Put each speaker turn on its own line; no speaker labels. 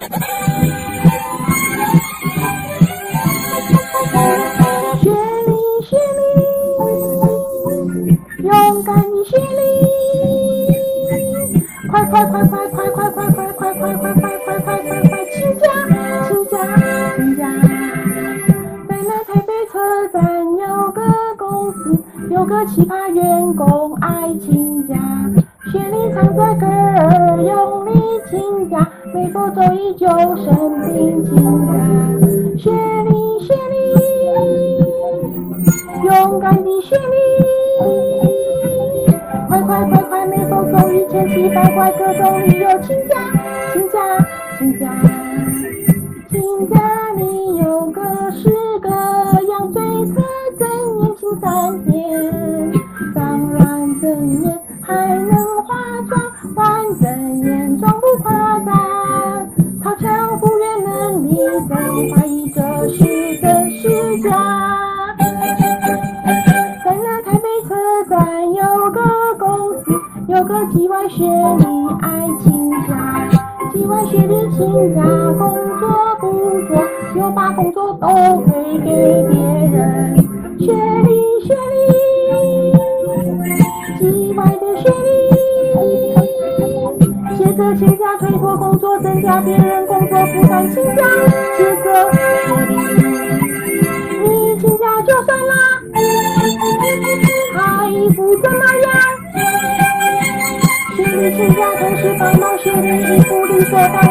雪莉，雪莉，勇敢的雪莉，快快快快快快快快快快快快快快快快请假，请假，请假。在那台北车站有个公司，有个奇葩员工爱请假。雪莉唱着歌没走走，依旧生命精假。雪莉，雪莉，勇敢的雪莉。快快快快，没走走一千七百块，各种理由请假，请假，请假。请假你有个是个，样最色最年轻三姐，当然最。有个几万学历爱请假，几万学历请假工作不做，又把工作都推给别人。学历学历，几万的学历，写着请假推脱工作，增加别人工作负担，请假写着是自家，都是白毛雪的衣服，绿色大。